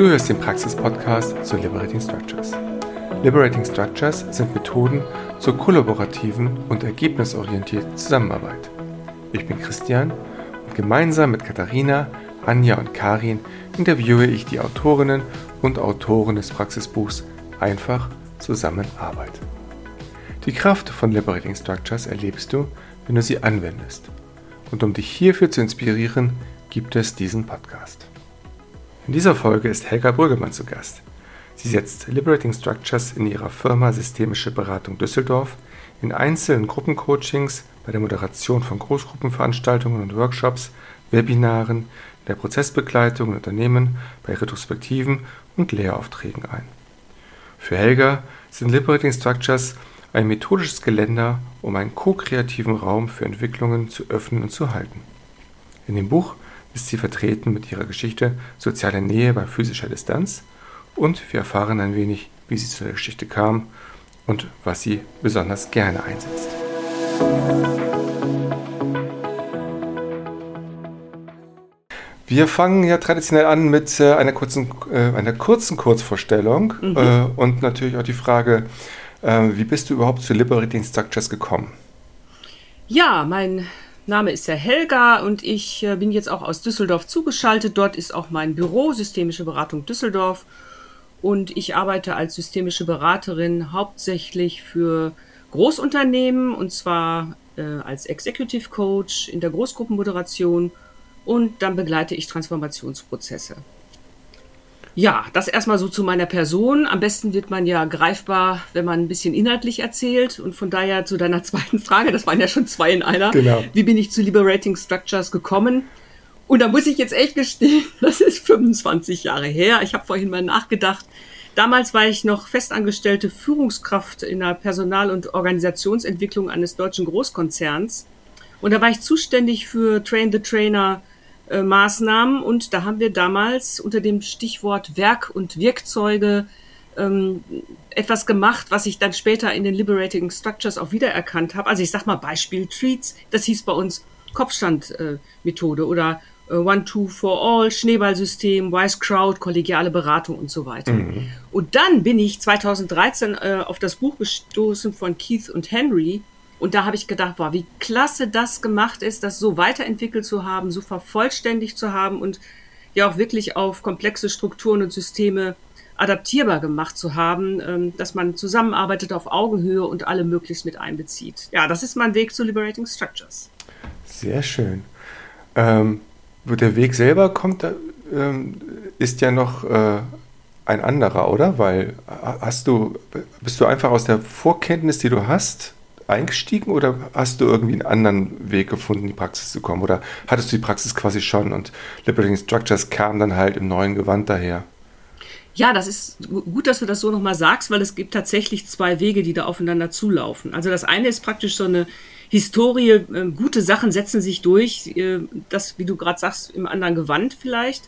Du hörst den Praxis-Podcast zu Liberating Structures. Liberating Structures sind Methoden zur kollaborativen und ergebnisorientierten Zusammenarbeit. Ich bin Christian und gemeinsam mit Katharina, Anja und Karin interviewe ich die Autorinnen und Autoren des Praxisbuchs Einfach Zusammenarbeit. Die Kraft von Liberating Structures erlebst du, wenn du sie anwendest. Und um dich hierfür zu inspirieren, gibt es diesen Podcast. In dieser Folge ist Helga Brüggemann zu Gast. Sie setzt Liberating Structures in ihrer Firma Systemische Beratung Düsseldorf in einzelnen Gruppencoachings, bei der Moderation von Großgruppenveranstaltungen und Workshops, Webinaren, in der Prozessbegleitung in Unternehmen, bei Retrospektiven und Lehraufträgen ein. Für Helga sind Liberating Structures ein methodisches Geländer, um einen ko-kreativen Raum für Entwicklungen zu öffnen und zu halten. In dem Buch ist sie vertreten mit ihrer Geschichte Soziale Nähe bei physischer Distanz und wir erfahren ein wenig, wie sie zu der Geschichte kam und was sie besonders gerne einsetzt. Wir fangen ja traditionell an mit äh, einer, kurzen, äh, einer kurzen Kurzvorstellung mhm. äh, und natürlich auch die Frage, wie bist du überhaupt zu Liberating Structures gekommen? Ja, mein Name ist Herr Helga und ich äh, bin jetzt auch aus Düsseldorf zugeschaltet. Dort ist auch mein Büro Systemische Beratung Düsseldorf und ich arbeite als systemische Beraterin hauptsächlich für Großunternehmen und zwar äh, als Executive Coach in der Großgruppenmoderation und dann begleite ich Transformationsprozesse. Ja, das erstmal so zu meiner Person. Am besten wird man ja greifbar, wenn man ein bisschen inhaltlich erzählt. Und von daher zu deiner zweiten Frage, das waren ja schon zwei in einer. Genau. Wie bin ich zu Liberating Structures gekommen? Und da muss ich jetzt echt gestehen, das ist 25 Jahre her. Ich habe vorhin mal nachgedacht. Damals war ich noch festangestellte Führungskraft in der Personal- und Organisationsentwicklung eines deutschen Großkonzerns. Und da war ich zuständig für Train the Trainer, äh, Maßnahmen und da haben wir damals unter dem Stichwort Werk und Wirkzeuge ähm, etwas gemacht, was ich dann später in den Liberating Structures auch wiedererkannt habe. Also ich sag mal Beispiel Treats, das hieß bei uns Kopfstandmethode äh, oder äh, One Two for All, Schneeballsystem, Wise Crowd, kollegiale Beratung und so weiter. Mhm. Und dann bin ich 2013 äh, auf das Buch gestoßen von Keith und Henry, und da habe ich gedacht, boah, wie klasse das gemacht ist, das so weiterentwickelt zu haben, so vervollständigt zu haben und ja auch wirklich auf komplexe Strukturen und Systeme adaptierbar gemacht zu haben, ähm, dass man zusammenarbeitet auf Augenhöhe und alle möglichst mit einbezieht. Ja, das ist mein Weg zu Liberating Structures. Sehr schön. Ähm, der Weg selber kommt, ähm, ist ja noch äh, ein anderer, oder? Weil hast du, bist du einfach aus der Vorkenntnis, die du hast, eingestiegen oder hast du irgendwie einen anderen Weg gefunden, in die Praxis zu kommen? Oder hattest du die Praxis quasi schon und Liberating Structures kam dann halt im neuen Gewand daher? Ja, das ist gut, dass du das so nochmal sagst, weil es gibt tatsächlich zwei Wege, die da aufeinander zulaufen. Also das eine ist praktisch so eine Historie, äh, gute Sachen setzen sich durch, äh, das, wie du gerade sagst, im anderen Gewand vielleicht.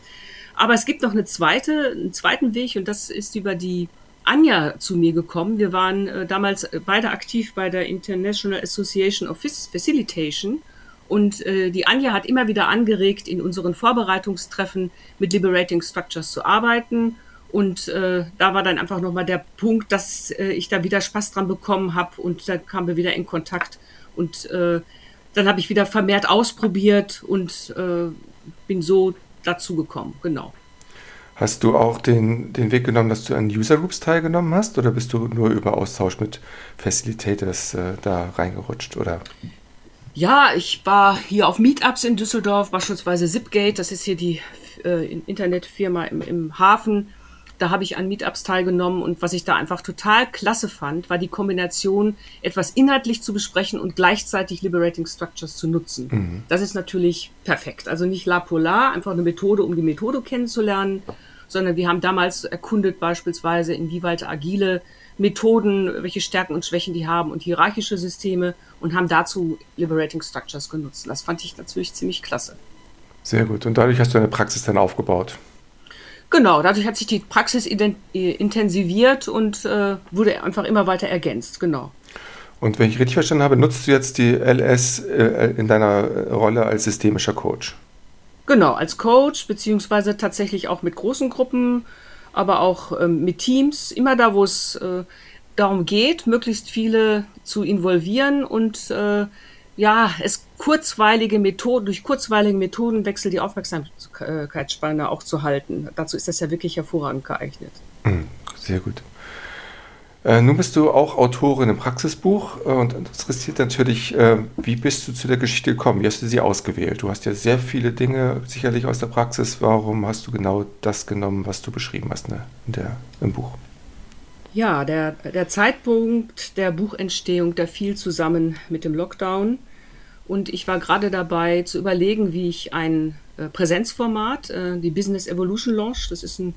Aber es gibt noch eine zweite, einen zweiten Weg und das ist über die Anja zu mir gekommen. Wir waren äh, damals äh, beide aktiv bei der International Association of Facilitation. Und äh, die Anja hat immer wieder angeregt, in unseren Vorbereitungstreffen mit Liberating Structures zu arbeiten. Und äh, da war dann einfach nochmal der Punkt, dass äh, ich da wieder Spaß dran bekommen habe und da kamen wir wieder in Kontakt. Und äh, dann habe ich wieder vermehrt ausprobiert und bin so dazu gekommen, genau. Hast du auch den, den Weg genommen, dass du an User Groups teilgenommen hast oder bist du nur über Austausch mit Facilitators äh, da reingerutscht? Oder? Ja, ich war hier auf Meetups in Düsseldorf, beispielsweise Zipgate, das ist hier die äh, Internetfirma im, im Hafen. Da habe ich an Meetups teilgenommen und was ich da einfach total klasse fand, war die Kombination, etwas inhaltlich zu besprechen und gleichzeitig Liberating Structures zu nutzen. Mhm. Das ist natürlich perfekt. Also nicht la polar, einfach eine Methode, um die Methode kennenzulernen, sondern wir haben damals erkundet beispielsweise, inwieweit agile Methoden, welche Stärken und Schwächen die haben und hierarchische Systeme und haben dazu Liberating Structures genutzt. Das fand ich natürlich ziemlich klasse. Sehr gut. Und dadurch hast du eine Praxis dann aufgebaut. Genau, dadurch hat sich die Praxis intensiviert und äh, wurde einfach immer weiter ergänzt, genau. Und wenn ich richtig verstanden habe, nutzt du jetzt die LS äh, in deiner Rolle als systemischer Coach? Genau, als Coach, beziehungsweise tatsächlich auch mit großen Gruppen aber auch ähm, mit Teams, immer da, wo es äh, darum geht, möglichst viele zu involvieren und äh, ja, es kurzweilige Methoden, durch kurzweilige Methodenwechsel die Aufmerksamkeitsspanne auch zu halten. Dazu ist das ja wirklich hervorragend geeignet. Hm, sehr gut. Äh, nun bist du auch Autorin im Praxisbuch äh, und interessiert natürlich, äh, wie bist du zu der Geschichte gekommen? Wie hast du sie ausgewählt? Du hast ja sehr viele Dinge sicherlich aus der Praxis. Warum hast du genau das genommen, was du beschrieben hast ne, in der, im Buch? Ja, der, der Zeitpunkt der Buchentstehung, der fiel zusammen mit dem Lockdown. Und ich war gerade dabei zu überlegen, wie ich ein äh, Präsenzformat, äh, die Business Evolution Launch, das ist ein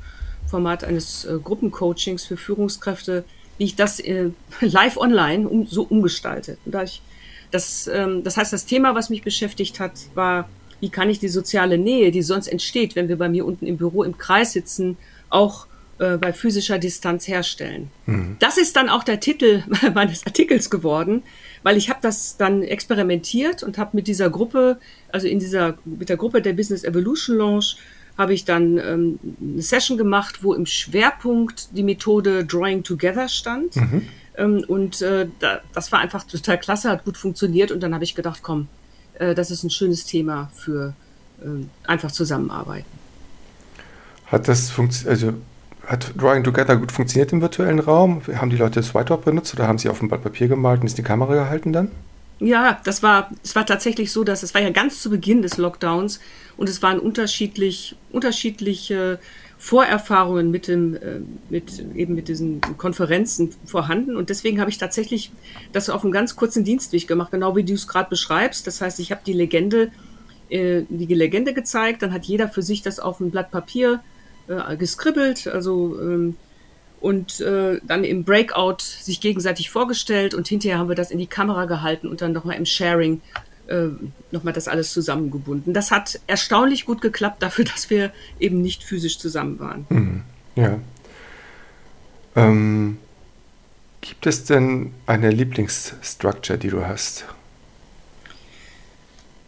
Format eines äh, Gruppencoachings für Führungskräfte, wie ich das live online so umgestalte. Und da ich das, ähm, das heißt, das Thema, was mich beschäftigt hat, war, wie kann ich die soziale Nähe, die sonst entsteht, wenn wir bei mir unten im Büro im Kreis sitzen, auch äh, bei physischer Distanz herstellen. Mhm. Das ist dann auch der Titel meines Artikels geworden, weil ich habe das dann experimentiert und habe mit dieser Gruppe, also in dieser mit der Gruppe der Business Evolution Launch habe ich dann ähm, eine Session gemacht, wo im Schwerpunkt die Methode Drawing Together stand. Mhm. Ähm, und äh, da, das war einfach total klasse, hat gut funktioniert. Und dann habe ich gedacht, komm, äh, das ist ein schönes Thema für äh, einfach zusammenarbeiten. Hat das funktioniert, also hat Drawing Together gut funktioniert im virtuellen Raum? Haben die Leute das Whiteboard benutzt oder haben sie auf dem Blatt Papier gemalt und ist die Kamera gehalten dann? Ja, das war, es war tatsächlich so, dass es war ja ganz zu Beginn des Lockdowns und es waren unterschiedlich, unterschiedliche Vorerfahrungen mit dem, äh, mit eben mit diesen Konferenzen vorhanden und deswegen habe ich tatsächlich das auf einem ganz kurzen Dienstweg gemacht, genau wie du es gerade beschreibst. Das heißt, ich habe die Legende, äh, die Legende gezeigt, dann hat jeder für sich das auf ein Blatt Papier äh, geskribbelt, also ähm, und äh, dann im Breakout sich gegenseitig vorgestellt und hinterher haben wir das in die Kamera gehalten und dann nochmal im Sharing äh, nochmal das alles zusammengebunden. Das hat erstaunlich gut geklappt dafür, dass wir eben nicht physisch zusammen waren. Mhm. Ja. Ähm, gibt es denn eine Lieblingsstructure, die du hast?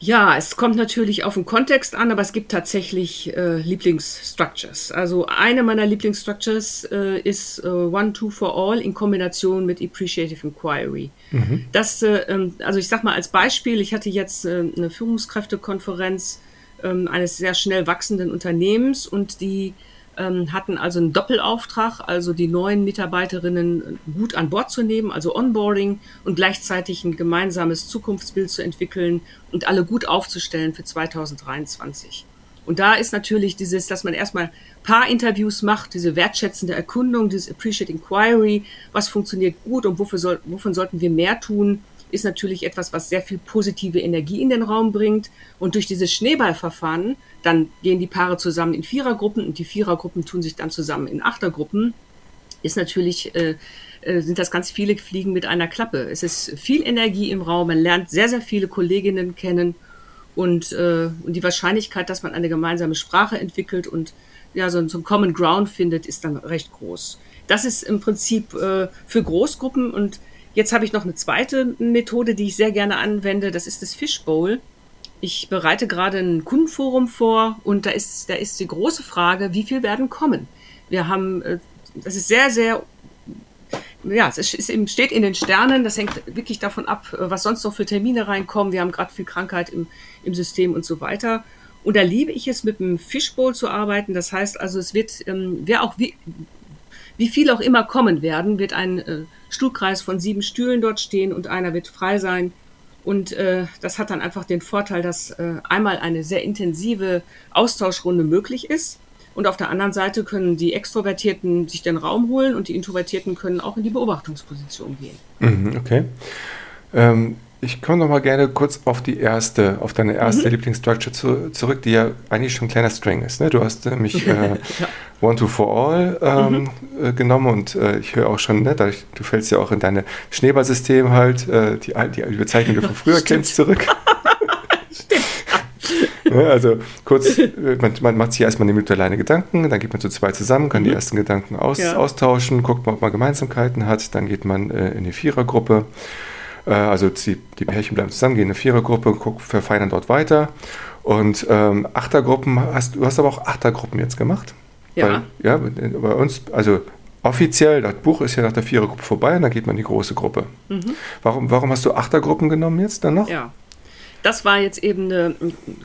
Ja, es kommt natürlich auf den Kontext an, aber es gibt tatsächlich äh, Lieblingsstructures. Also eine meiner Lieblingsstructures äh, ist äh, One, Two for All in Kombination mit Appreciative Inquiry. Mhm. Das, äh, ähm, also ich sag mal als Beispiel, ich hatte jetzt äh, eine Führungskräftekonferenz ähm, eines sehr schnell wachsenden Unternehmens und die hatten also einen Doppelauftrag, also die neuen Mitarbeiterinnen gut an Bord zu nehmen, also Onboarding und gleichzeitig ein gemeinsames Zukunftsbild zu entwickeln und alle gut aufzustellen für 2023. Und da ist natürlich dieses, dass man erstmal paar Interviews macht, diese wertschätzende Erkundung, dieses Appreciate Inquiry, was funktioniert gut und wofür soll, wovon sollten wir mehr tun, ist natürlich etwas, was sehr viel positive Energie in den Raum bringt. Und durch dieses Schneeballverfahren, dann gehen die Paare zusammen in Vierergruppen und die Vierergruppen tun sich dann zusammen in Achtergruppen, ist natürlich, äh, äh, sind das ganz viele Fliegen mit einer Klappe. Es ist viel Energie im Raum, man lernt sehr, sehr viele Kolleginnen kennen und, äh, und die Wahrscheinlichkeit, dass man eine gemeinsame Sprache entwickelt und ja, so, so ein Common Ground findet, ist dann recht groß. Das ist im Prinzip äh, für Großgruppen und Jetzt habe ich noch eine zweite Methode, die ich sehr gerne anwende. Das ist das Fishbowl. Ich bereite gerade ein Kundenforum vor und da ist, da ist die große Frage, wie viel werden kommen? Wir haben, äh, das ist sehr, sehr, ja, es ist, ist, steht in den Sternen. Das hängt wirklich davon ab, was sonst noch für Termine reinkommen. Wir haben gerade viel Krankheit im, im System und so weiter. Und da liebe ich es, mit einem Fishbowl zu arbeiten. Das heißt also, es wird, ähm, wer auch wie, wie viel auch immer kommen werden, wird ein äh, Stuhlkreis von sieben Stühlen dort stehen und einer wird frei sein. Und äh, das hat dann einfach den Vorteil, dass äh, einmal eine sehr intensive Austauschrunde möglich ist. Und auf der anderen Seite können die Extrovertierten sich den Raum holen und die Introvertierten können auch in die Beobachtungsposition gehen. Mhm, okay. Ähm, ich komme noch mal gerne kurz auf die erste, auf deine erste mhm. Lieblingsstructure zu, zurück, die ja eigentlich schon ein kleiner String ist. Ne? Du hast nämlich äh, ja. One to for All ähm, mhm. äh, genommen und äh, ich höre auch schon, ne, dadurch, du fällst ja auch in deine Schneeballsystem halt, äh, die, die, die Bezeichnung, die du von früher kennst, zurück. Stimmt. Ja, also kurz, äh, man, man, macht sich erstmal eine Minute alleine Gedanken, dann geht man zu zwei zusammen, kann mhm. die ersten Gedanken aus, ja. austauschen, guckt mal, ob man Gemeinsamkeiten hat, dann geht man äh, in die Vierergruppe äh, also die, die Pärchen bleiben zusammen, gehen in eine Vierergruppe, guck, verfeinern dort weiter. Und ähm, Achtergruppen, hast, du hast aber auch Achtergruppen jetzt gemacht? Ja. Weil, ja, bei uns, also offiziell, das Buch ist ja nach der Vierergruppe vorbei und dann geht man in die große Gruppe. Mhm. Warum, warum hast du Achtergruppen genommen jetzt dann noch? Ja. Das war jetzt eben eine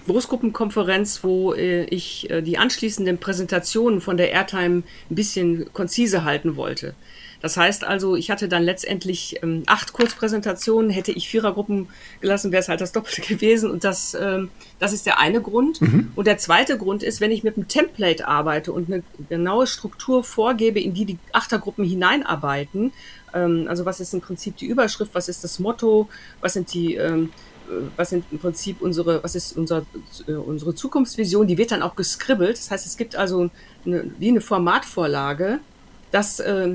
Großgruppenkonferenz, wo äh, ich äh, die anschließenden Präsentationen von der Airtime ein bisschen konzise halten wollte. Das heißt also, ich hatte dann letztendlich ähm, acht Kurzpräsentationen, hätte ich Vierergruppen gelassen, wäre es halt das Doppelte gewesen. Und das, ähm, das ist der eine Grund. Mhm. Und der zweite Grund ist, wenn ich mit einem Template arbeite und eine genaue Struktur vorgebe, in die die Achtergruppen hineinarbeiten, ähm, also was ist im Prinzip die Überschrift, was ist das Motto, was sind die ähm, äh, was sind im Prinzip unsere, was ist unser, äh, unsere Zukunftsvision, die wird dann auch geskribbelt. Das heißt, es gibt also eine, wie eine Formatvorlage, das äh,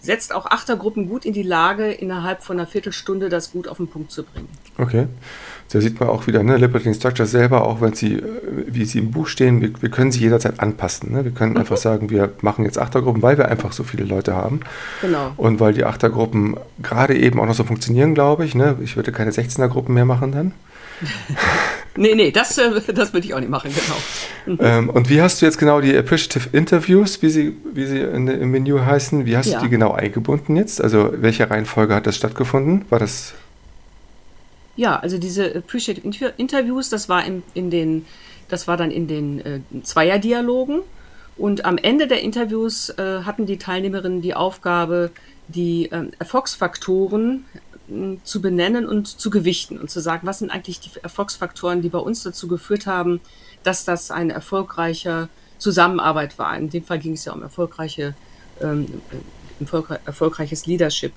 setzt auch Achtergruppen gut in die Lage, innerhalb von einer Viertelstunde das gut auf den Punkt zu bringen. Okay. Da sieht man auch wieder, ne, Liberating Structure selber, auch wenn sie, äh, wie sie im Buch stehen, wir, wir können sie jederzeit anpassen. Ne? Wir können mhm. einfach sagen, wir machen jetzt Achtergruppen, weil wir einfach so viele Leute haben. Genau. Und weil die Achtergruppen gerade eben auch noch so funktionieren, glaube ich. Ne? Ich würde keine 16er-Gruppen mehr machen dann. nee, nee, das, äh, das würde ich auch nicht machen, genau. Ähm, und wie hast du jetzt genau die Appreciative Interviews, wie sie, wie sie in, im Menü heißen, wie hast ja. du die genau eingebunden jetzt? Also welche Reihenfolge hat das stattgefunden? War das ja, also diese Appreciative Interviews, das war in, in den, das war dann in den äh, Zweierdialogen. Und am Ende der Interviews äh, hatten die Teilnehmerinnen die Aufgabe, die äh, Erfolgsfaktoren zu benennen und zu gewichten und zu sagen, was sind eigentlich die Erfolgsfaktoren, die bei uns dazu geführt haben, dass das eine erfolgreiche Zusammenarbeit war. In dem Fall ging es ja um erfolgreiche, ähm, erfolgreiches Leadership.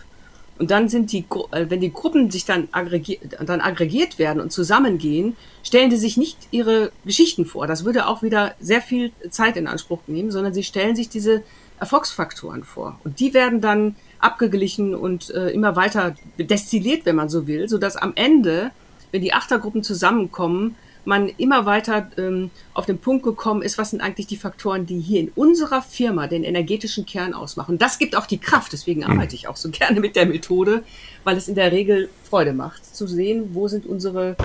Und dann sind die, äh, wenn die Gruppen sich dann aggregiert, dann aggregiert werden und zusammengehen, stellen die sich nicht ihre Geschichten vor. Das würde auch wieder sehr viel Zeit in Anspruch nehmen, sondern sie stellen sich diese Erfolgsfaktoren vor. Und die werden dann abgeglichen und äh, immer weiter destilliert, wenn man so will, sodass am Ende, wenn die Achtergruppen zusammenkommen, man immer weiter ähm, auf den Punkt gekommen ist, was sind eigentlich die Faktoren, die hier in unserer Firma den energetischen Kern ausmachen. Das gibt auch die Kraft, deswegen mhm. arbeite ich auch so gerne mit der Methode, weil es in der Regel Freude macht, zu sehen, wo sind unsere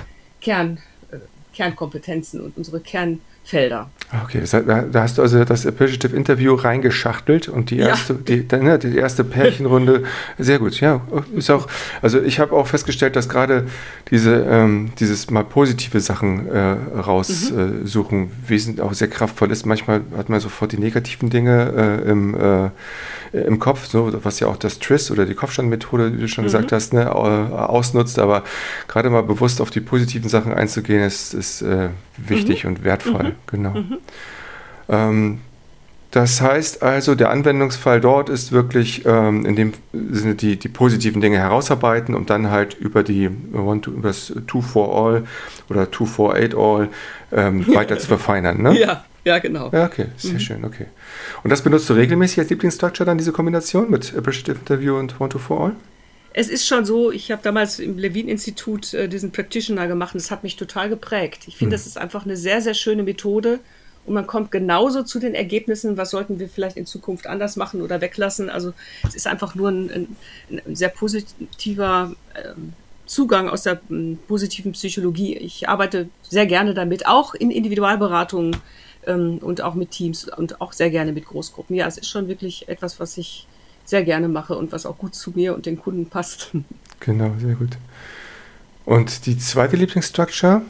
Kern, äh, Kernkompetenzen und unsere Kern Felder. Okay, da, da, hast du also das Appreciative Interview reingeschachtelt und die erste, ja. die, ne, die erste Pärchenrunde, sehr gut, ja, ist auch, also ich habe auch festgestellt, dass gerade diese, ähm, dieses mal positive Sachen äh, raussuchen, mhm. äh, wesentlich auch sehr kraftvoll ist. Manchmal hat man sofort die negativen Dinge äh, im, äh, im Kopf, so, was ja auch das TRIS oder die Kopfstandmethode, wie du schon mhm. gesagt hast, ne, ausnutzt, aber gerade mal bewusst auf die positiven Sachen einzugehen, ist, ist äh, wichtig mhm. und wertvoll, mhm. Genau. Mhm. Ähm, das heißt also, der Anwendungsfall dort ist wirklich ähm, in dem Sinne die, die positiven Dinge herausarbeiten und dann halt über die One to, über das Two for All oder Two for Eight All ähm, weiter zu verfeinern. Ne? Ja, ja, genau. Ja, okay, sehr mhm. schön, okay. Und das benutzt du regelmäßig als Lieblingsstructure dann, diese Kombination mit Appreciative Interview und One to For All? Es ist schon so, ich habe damals im Levin-Institut äh, diesen Practitioner gemacht und das hat mich total geprägt. Ich finde, mhm. das ist einfach eine sehr, sehr schöne Methode und man kommt genauso zu den Ergebnissen, was sollten wir vielleicht in Zukunft anders machen oder weglassen. Also es ist einfach nur ein, ein, ein sehr positiver ähm, Zugang aus der ähm, positiven Psychologie. Ich arbeite sehr gerne damit, auch in Individualberatungen ähm, und auch mit Teams und auch sehr gerne mit Großgruppen. Ja, es ist schon wirklich etwas, was ich sehr gerne mache und was auch gut zu mir und den Kunden passt. Genau, sehr gut. Und die zweite Lieblingsstructure,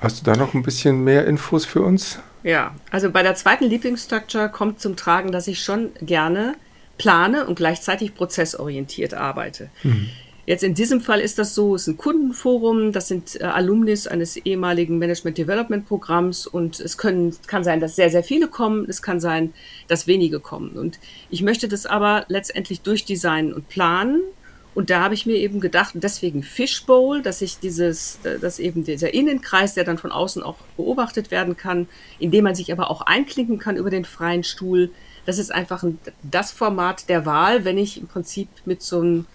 hast du da noch ein bisschen mehr Infos für uns? Ja, also bei der zweiten Lieblingsstructure kommt zum Tragen, dass ich schon gerne plane und gleichzeitig prozessorientiert arbeite. Mhm. Jetzt in diesem Fall ist das so, es ist ein Kundenforum, das sind äh, Alumnis eines ehemaligen Management Development Programms und es können, kann sein, dass sehr, sehr viele kommen, es kann sein, dass wenige kommen. Und ich möchte das aber letztendlich durchdesignen und planen. Und da habe ich mir eben gedacht, deswegen Fishbowl, dass ich dieses, äh, dass eben dieser Innenkreis, der dann von außen auch beobachtet werden kann, indem man sich aber auch einklinken kann über den freien Stuhl, das ist einfach ein, das Format der Wahl, wenn ich im Prinzip mit so einem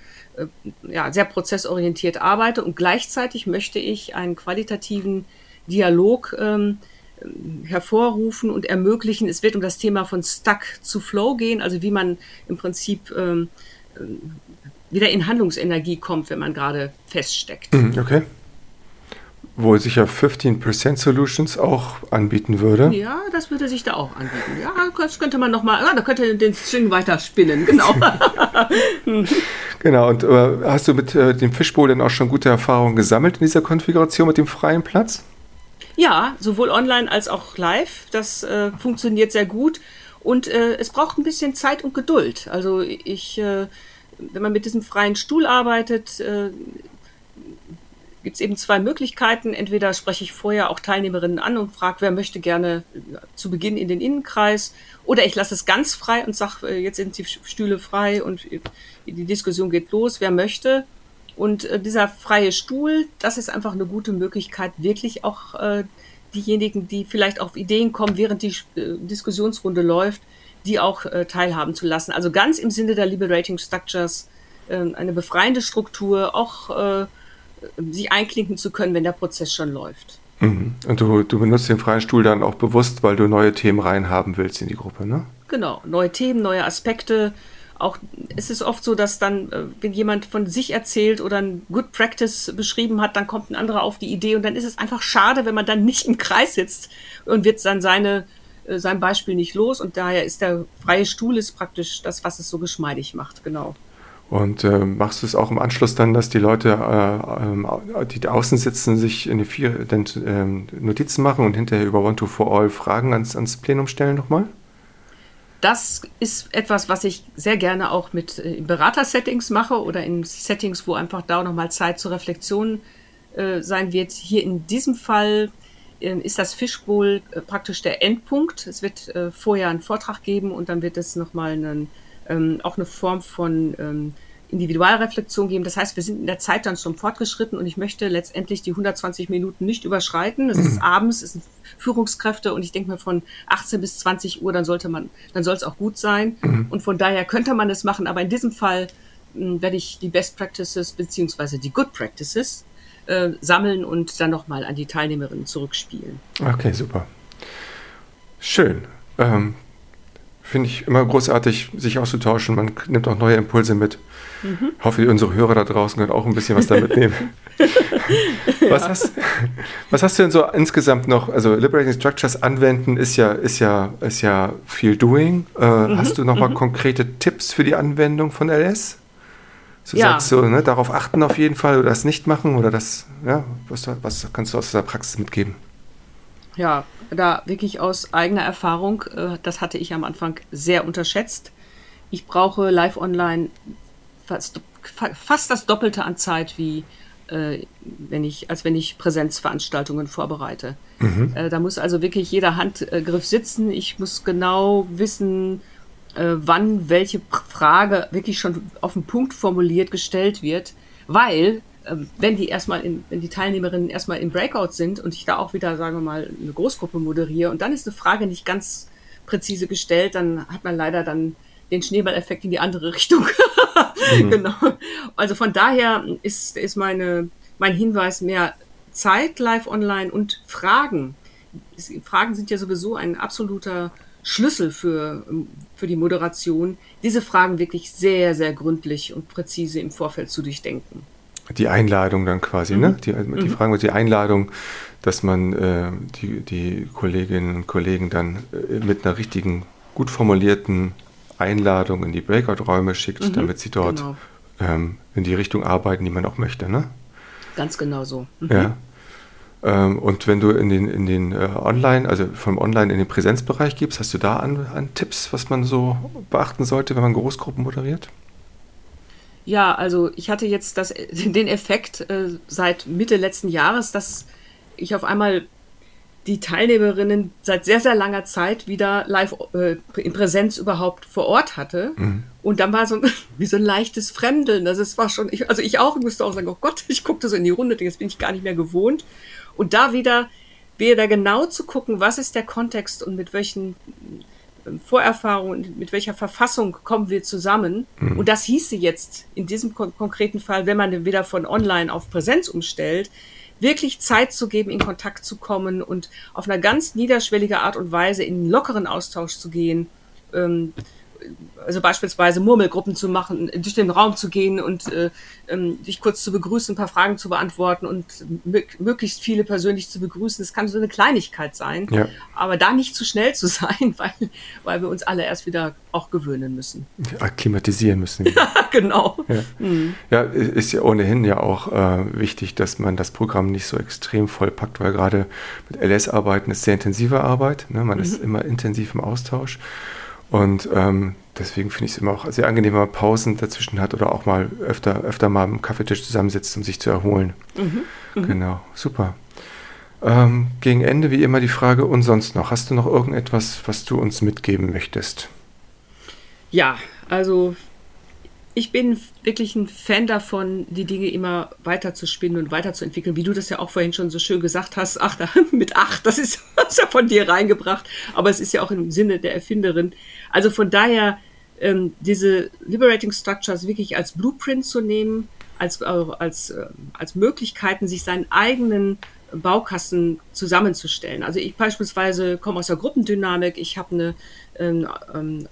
ja, sehr prozessorientiert arbeite und gleichzeitig möchte ich einen qualitativen Dialog ähm, hervorrufen und ermöglichen. Es wird um das Thema von Stuck zu Flow gehen, also wie man im Prinzip ähm, äh, wieder in Handlungsenergie kommt, wenn man gerade feststeckt. Mhm, okay. Wohl sicher 15% Solutions auch anbieten würde. Ja, das würde sich da auch anbieten. Ja, das könnte man nochmal, ja, da könnte den String weiterspinnen, genau. genau, und äh, hast du mit äh, dem Fishbowl denn auch schon gute Erfahrungen gesammelt in dieser Konfiguration mit dem freien Platz? Ja, sowohl online als auch live. Das äh, funktioniert sehr gut. Und äh, es braucht ein bisschen Zeit und Geduld. Also ich, äh, wenn man mit diesem freien Stuhl arbeitet, äh, gibt es eben zwei Möglichkeiten. Entweder spreche ich vorher auch Teilnehmerinnen an und frage, wer möchte gerne zu Beginn in den Innenkreis. Oder ich lasse es ganz frei und sage, äh, jetzt sind die Stühle frei und die Diskussion geht los, wer möchte. Und äh, dieser freie Stuhl, das ist einfach eine gute Möglichkeit, wirklich auch äh, diejenigen, die vielleicht auf Ideen kommen, während die äh, Diskussionsrunde läuft, die auch äh, teilhaben zu lassen. Also ganz im Sinne der Liberating Structures äh, eine befreiende Struktur, auch sich einklinken zu können, wenn der Prozess schon läuft. Mhm. Und du, du benutzt den freien Stuhl dann auch bewusst, weil du neue Themen reinhaben willst in die Gruppe, ne? Genau, neue Themen, neue Aspekte, auch es ist oft so, dass dann, äh, wenn jemand von sich erzählt oder ein Good Practice beschrieben hat, dann kommt ein anderer auf die Idee und dann ist es einfach schade, wenn man dann nicht im Kreis sitzt und wird dann seine, äh, sein Beispiel nicht los und daher ist der freie Stuhl ist praktisch das, was es so geschmeidig macht, genau. Und äh, machst du es auch im Anschluss dann, dass die Leute, äh, äh, die außen sitzen, sich in die vier denn, äh, Notizen machen und hinterher über One to For All Fragen ans, ans Plenum stellen nochmal? das ist etwas, was ich sehr gerne auch mit äh, Beratersettings mache oder in Settings, wo einfach da nochmal Zeit zur Reflexion äh, sein wird. Hier in diesem Fall äh, ist das Fishbowl äh, praktisch der Endpunkt. Es wird vorher einen Vortrag geben und dann wird es nochmal einen, ähm, auch eine Form von ähm, Individualreflexion geben. Das heißt, wir sind in der Zeit dann schon fortgeschritten und ich möchte letztendlich die 120 Minuten nicht überschreiten. Es ist mhm. abends, es sind Führungskräfte und ich denke mir von 18 bis 20 Uhr, dann sollte man, dann soll es auch gut sein. Mhm. Und von daher könnte man es machen, aber in diesem Fall mh, hm, werde ich die Best Practices beziehungsweise die Good Practices äh, sammeln und dann nochmal an die Teilnehmerinnen zurückspielen. Okay, super. Schön. Ähm, Finde ich immer großartig, sich auszutauschen. Man nimmt auch neue Impulse mit. Mhm. Hoffe, unsere Hörer da draußen können auch ein bisschen was damit nehmen. was, ja. hast, was hast du denn so insgesamt noch? Also Liberating Structures anwenden ist ja, ist ja, ist ja viel Doing. Äh, mhm. Hast du noch mal mhm. konkrete Tipps für die Anwendung von LS? Du ja. sagst so, ne, darauf achten auf jeden Fall oder das nicht machen oder das, ja, was, was kannst du aus der Praxis mitgeben? Ja, da wirklich aus eigener Erfahrung, äh, das hatte ich am Anfang sehr unterschätzt. Ich brauche live online fast, fast das Doppelte an Zeit wie äh, wenn ich, als wenn ich Präsenzveranstaltungen vorbereite. Mhm. Äh, da muss also wirklich jeder Handgriff sitzen. Ich muss genau wissen, wann welche Frage wirklich schon auf den Punkt formuliert gestellt wird, weil wenn die erstmal in, wenn die Teilnehmerinnen erstmal im Breakout sind und ich da auch wieder, sagen wir mal, eine Großgruppe moderiere und dann ist eine Frage nicht ganz präzise gestellt, dann hat man leider dann den Schneeballeffekt in die andere Richtung. mhm. Genau. Also von daher ist, ist meine, mein Hinweis mehr Zeit live online und Fragen. Fragen sind ja sowieso ein absoluter Schlüssel für, für die Moderation, diese Fragen wirklich sehr, sehr gründlich und präzise im Vorfeld zu durchdenken. Die Einladung dann quasi, ne? mhm. ne? Die, die mhm. Fragen mit die Einladung, dass man äh, die, die Kolleginnen und Kollegen dann äh, mit einer richtigen, gut formulierten Einladung in die Breakout-Räume schickt, mhm, damit sie dort genau. ähm, in die Richtung arbeiten, die man auch möchte. Ne? Ganz genau so. Mhm. Ja. Ähm, und wenn du in den, in den äh, Online, also vom Online in den Präsenzbereich gibst, hast du da an, an Tipps, was man so beachten sollte, wenn man Großgruppen moderiert? Ja, also ich hatte jetzt das, den Effekt äh, seit Mitte letzten Jahres, dass ich auf einmal die Teilnehmerinnen seit sehr, sehr langer Zeit wieder live äh, in Präsenz überhaupt vor Ort hatte. Mhm. Und dann war so wie so ein leichtes Fremdeln. Also es war schon, ich, also ich auch, ich musste auch sagen, oh Gott, ich guckte so in die Runde, das bin ich gar nicht mehr gewohnt. Und da wieder, wieder genau zu gucken, was ist der Kontext und mit welchen ähm, Vorerfahrungen, mit welcher Verfassung kommen wir zusammen. Mhm. Und das hieße jetzt in diesem kon konkreten Fall, wenn man wieder von online auf Präsenz umstellt, wirklich Zeit zu geben, in Kontakt zu kommen und auf einer ganz niederschwellige Art und Weise in einen lockeren Austausch zu gehen. Ähm, also beispielsweise Murmelgruppen zu machen, durch den Raum zu gehen und äh, ähm, dich kurz zu begrüßen, ein paar Fragen zu beantworten und möglichst viele persönlich zu begrüßen. Das kann so eine Kleinigkeit sein, ja. aber da nicht zu schnell zu sein, weil, weil wir uns alle erst wieder auch gewöhnen müssen. Akklimatisieren müssen. ja, genau. Ja. Mhm. ja. ist ja ohnehin ja auch äh, wichtig, dass man das Programm nicht so extrem vollpackt, weil gerade mit LS-Arbeiten ist sehr intensive Arbeit. Ne? Man mhm. ist immer intensiv im Austausch. Und ähm, deswegen finde ich es immer auch sehr angenehm, wenn man Pausen dazwischen hat oder auch mal öfter, öfter mal am Kaffeetisch zusammensitzt, um sich zu erholen. Mhm, mh. Genau, super. Ähm, gegen Ende wie immer die Frage, und sonst noch? Hast du noch irgendetwas, was du uns mitgeben möchtest? Ja, also ich bin wirklich ein Fan davon, die Dinge immer weiter zu spinnen und weiterzuentwickeln, wie du das ja auch vorhin schon so schön gesagt hast. Ach, mit acht, das ist, das ist ja von dir reingebracht, aber es ist ja auch im Sinne der Erfinderin. Also von daher, ähm, diese Liberating Structures wirklich als Blueprint zu nehmen, als, äh, als, äh, als Möglichkeiten, sich seinen eigenen Baukasten zusammenzustellen. Also ich beispielsweise komme aus der Gruppendynamik, ich habe eine ähm, ähm,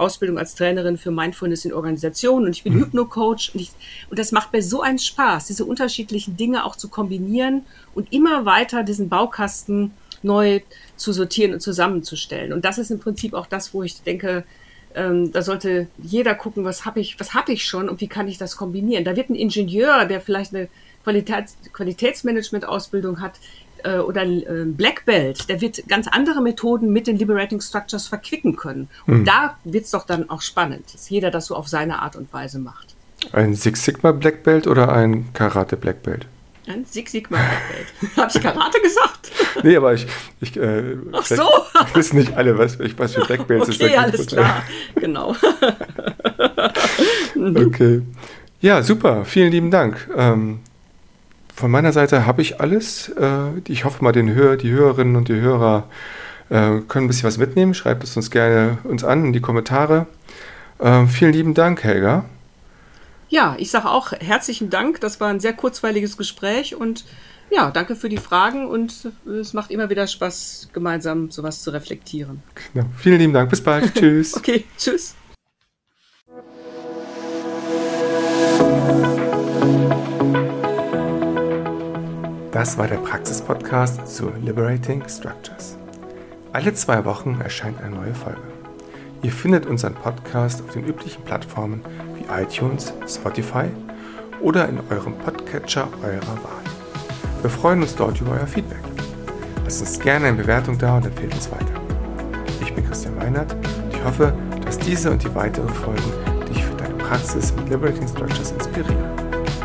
Ausbildung als Trainerin für Mindfulness in Organisationen und ich bin mhm. Hypno-Coach und, ich, und das macht mir so einen Spaß, diese unterschiedlichen Dinge auch zu kombinieren und immer weiter diesen Baukasten neu zu sortieren und zusammenzustellen. Und das ist im Prinzip auch das, wo ich denke, ähm, da sollte jeder gucken, was habe ich, was habe ich schon und wie kann ich das kombinieren. Da wird ein Ingenieur, der vielleicht eine Qualitäts Qualitätsmanagement-Ausbildung hat, äh, oder äh, Black Belt, der wird ganz andere Methoden mit den Liberating Structures verquicken können. Und hm. da wird es doch dann auch spannend, dass jeder das so auf seine Art und Weise macht. Ein Six Sigma Black Belt oder ein Karate Black Belt? Ein Six Sigma Black Belt. Habe ich Karate gesagt? nee, aber ich. ich äh, Ach so! wissen nicht alle, was, was für Black Belts okay, ist. Okay, alles klar. genau. okay. Ja, super. Vielen lieben Dank. Ähm, von meiner Seite habe ich alles. Äh, ich hoffe mal, den Hör, die Hörerinnen und die Hörer äh, können ein bisschen was mitnehmen. Schreibt es uns gerne uns an in die Kommentare. Äh, vielen lieben Dank, Helga. Ja, ich sage auch herzlichen Dank. Das war ein sehr kurzweiliges Gespräch und ja, danke für die Fragen und es macht immer wieder Spaß, gemeinsam sowas zu reflektieren. Genau. Vielen lieben Dank. Bis bald. tschüss. Okay, tschüss. Das war der Praxis-Podcast zu Liberating Structures. Alle zwei Wochen erscheint eine neue Folge. Ihr findet unseren Podcast auf den üblichen Plattformen wie iTunes, Spotify oder in eurem Podcatcher eurer Wahl. Wir freuen uns dort über euer Feedback. Lasst uns gerne eine Bewertung da und empfehlt uns weiter. Ich bin Christian Meinert und ich hoffe, dass diese und die weiteren Folgen dich für deine Praxis mit Liberating Structures inspirieren.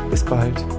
Bis bald!